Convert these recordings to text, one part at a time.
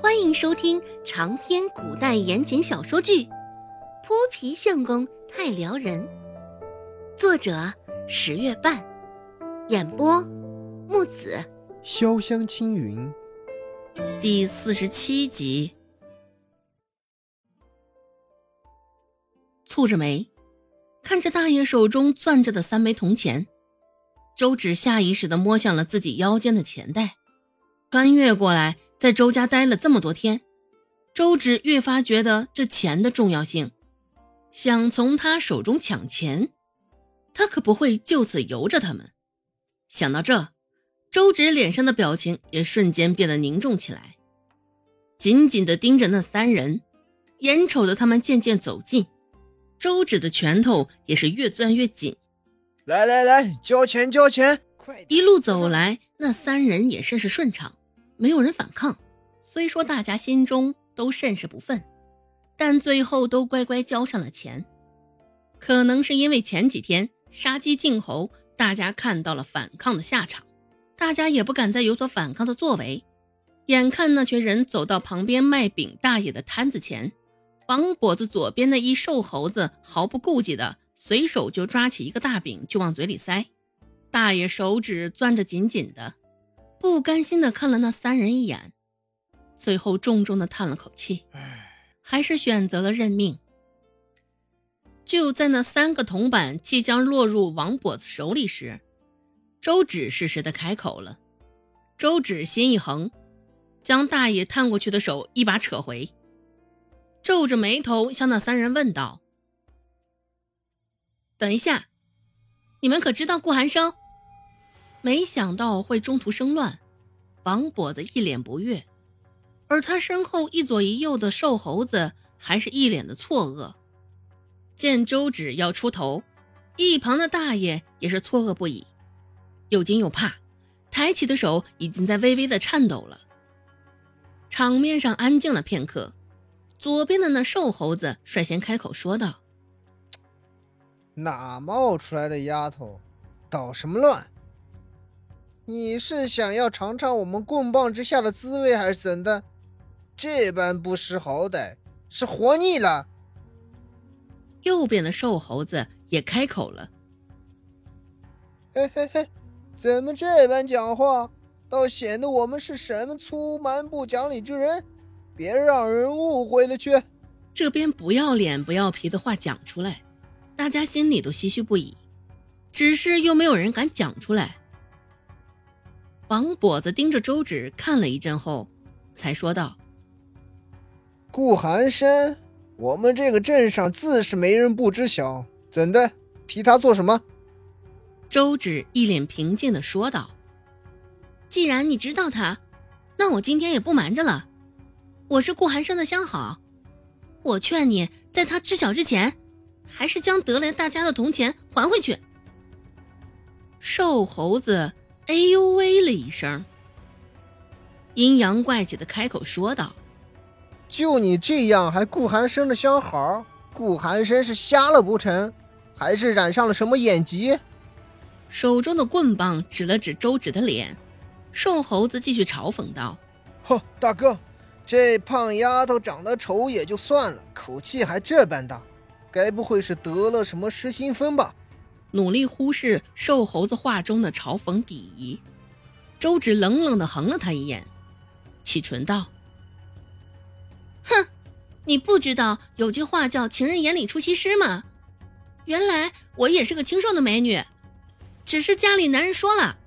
欢迎收听长篇古代言情小说剧《泼皮相公太撩人》，作者十月半，演播木子潇湘青云，第四十七集。蹙着眉，看着大爷手中攥着的三枚铜钱，周芷下意识的摸向了自己腰间的钱袋。穿越过来，在周家待了这么多天，周芷越发觉得这钱的重要性。想从他手中抢钱，他可不会就此由着他们。想到这，周芷脸上的表情也瞬间变得凝重起来，紧紧地盯着那三人，眼瞅着他们渐渐走近，周芷的拳头也是越攥越紧。来来来，交钱交钱！快！一路走来，那三人也甚是顺畅。没有人反抗，虽说大家心中都甚是不忿，但最后都乖乖交上了钱。可能是因为前几天杀鸡儆猴，大家看到了反抗的下场，大家也不敢再有所反抗的作为。眼看那群人走到旁边卖饼大爷的摊子前，王跛子左边的一瘦猴子毫不顾忌的随手就抓起一个大饼就往嘴里塞，大爷手指攥着紧紧的。不甘心的看了那三人一眼，最后重重的叹了口气，还是选择了认命。就在那三个铜板即将落入王跛子手里时，周芷适时的开口了。周芷心一横，将大爷探过去的手一把扯回，皱着眉头向那三人问道：“等一下，你们可知道顾寒生？”没想到会中途生乱，王跛子一脸不悦，而他身后一左一右的瘦猴子还是一脸的错愕。见周芷要出头，一旁的大爷也是错愕不已，又惊又怕，抬起的手已经在微微的颤抖了。场面上安静了片刻，左边的那瘦猴子率先开口说道：“哪冒出来的丫头，捣什么乱？”你是想要尝尝我们棍棒之下的滋味，还是怎的？这般不识好歹，是活腻了。右边的瘦猴子也开口了：“嘿嘿嘿，怎么这般讲话，倒显得我们是什么粗蛮不讲理之人？别让人误会了去。”这边不要脸不要皮的话讲出来，大家心里都唏嘘不已，只是又没有人敢讲出来。王跛子盯着周芷看了一阵后，才说道：“顾寒生，我们这个镇上自是没人不知晓，怎的？提他做什么？”周芷一脸平静的说道：“既然你知道他，那我今天也不瞒着了。我是顾寒生的相好，我劝你在他知晓之前，还是将得来大家的铜钱还回去。”瘦猴子。哎呦喂了一声，阴阳怪气的开口说道：“就你这样，还顾寒生的相好？顾寒生是瞎了不成？还是染上了什么眼疾？”手中的棍棒指了指周芷的脸，瘦猴子继续嘲讽道：“呵，大哥，这胖丫头长得丑也就算了，口气还这般大，该不会是得了什么失心疯吧？”努力忽视瘦猴子话中的嘲讽鄙夷，周芷冷冷的横了他一眼，启唇道：“哼，你不知道有句话叫‘情人眼里出西施’吗？原来我也是个清瘦的美女，只是家里男人说了，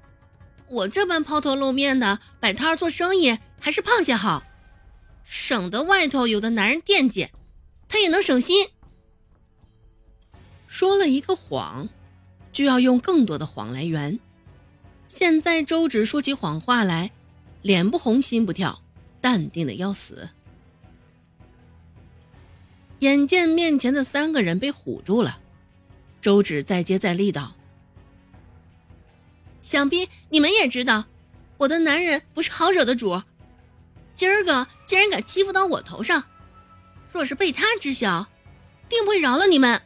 我这般抛头露面的摆摊做生意，还是胖些好，省得外头有的男人惦记，他也能省心。”说了一个谎。就要用更多的谎来圆。现在周芷说起谎话来，脸不红心不跳，淡定的要死。眼见面前的三个人被唬住了，周芷再接再厉道：“想必你们也知道，我的男人不是好惹的主。今儿个竟然敢欺负到我头上，若是被他知晓，定不会饶了你们。”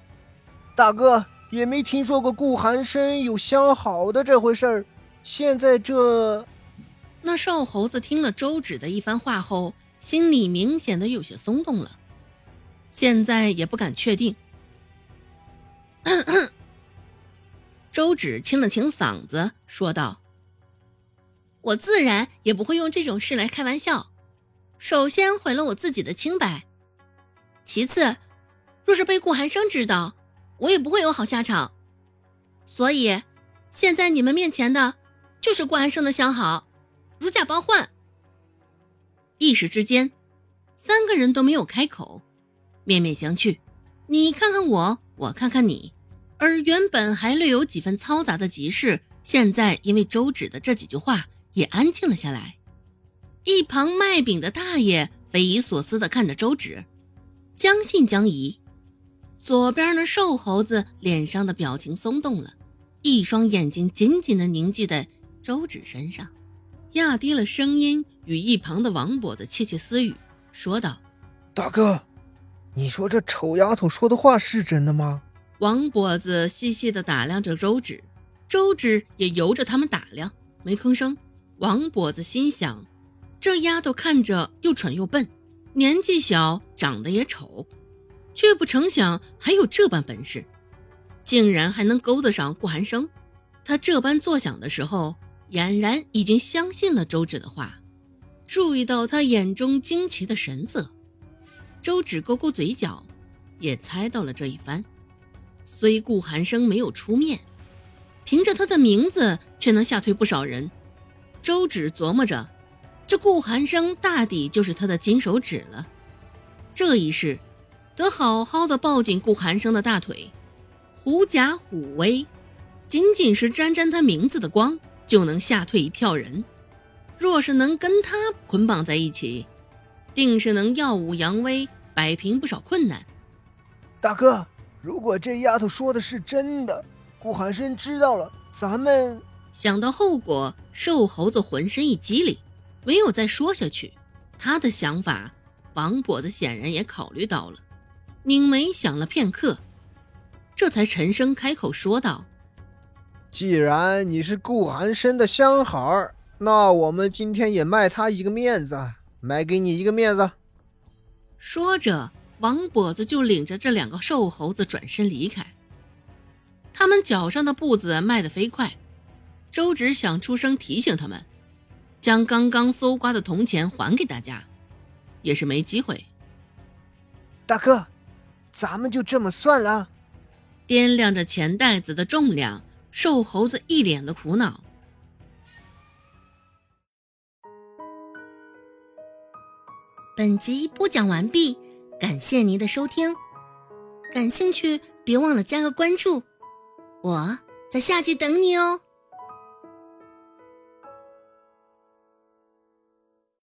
大哥。也没听说过顾寒生有相好的这回事儿。现在这……那瘦猴子听了周芷的一番话后，心里明显的有些松动了。现在也不敢确定。周芷清了清嗓子，说道：“我自然也不会用这种事来开玩笑。首先毁了我自己的清白，其次，若是被顾寒生知道，我也不会有好下场。所以，现在你们面前的，就是顾安生的相好，如假包换。”一时之间，三个人都没有开口，面面相觑，你看看我，我看看你。而原本还略有几分嘈杂的集市，现在因为周芷的这几句话也安静了下来。一旁卖饼的大爷匪夷所思地看着周芷，将信将疑。左边的瘦猴子脸上的表情松动了，一双眼睛紧紧地凝聚在周芷身上，压低了声音与一旁的王跛子窃窃私语，说道：“大哥，你说这丑丫头说的话是真的吗？”王跛子细细地打量着周芷，周芷也由着他们打量，没吭声。王跛子心想：这丫头看着又蠢又笨，年纪小，长得也丑，却不成想还有这般本事，竟然还能勾得上顾寒生。他这般作想的时候，俨然已经相信了周芷的话。注意到他眼中惊奇的神色，周芷勾勾嘴角，也猜到了这一番。虽顾寒生没有出面，凭着他的名字却能吓退不少人。周芷琢磨着，这顾寒生大抵就是他的金手指了。这一世，得好好的抱紧顾寒生的大腿，狐假虎威，仅仅是沾沾他名字的光，就能吓退一票人。若是能跟他捆绑在一起，定是能耀武扬威，摆平不少困难。大哥。如果这丫头说的是真的，顾寒生知道了，咱们想到后果，瘦猴子浑身一激灵，没有再说下去。他的想法，王跛子显然也考虑到了，拧眉想了片刻，这才沉声开口说道：“既然你是顾寒生的相好，那我们今天也卖他一个面子，买给你一个面子。”说着。王跛子就领着这两个瘦猴子转身离开。他们脚上的步子迈得飞快，周芷想出声提醒他们，将刚刚搜刮的铜钱还给大家，也是没机会。大哥，咱们就这么算了。掂量着钱袋子的重量，瘦猴子一脸的苦恼。本集播讲完毕。感谢您的收听，感兴趣别忘了加个关注，我在下集等你哦。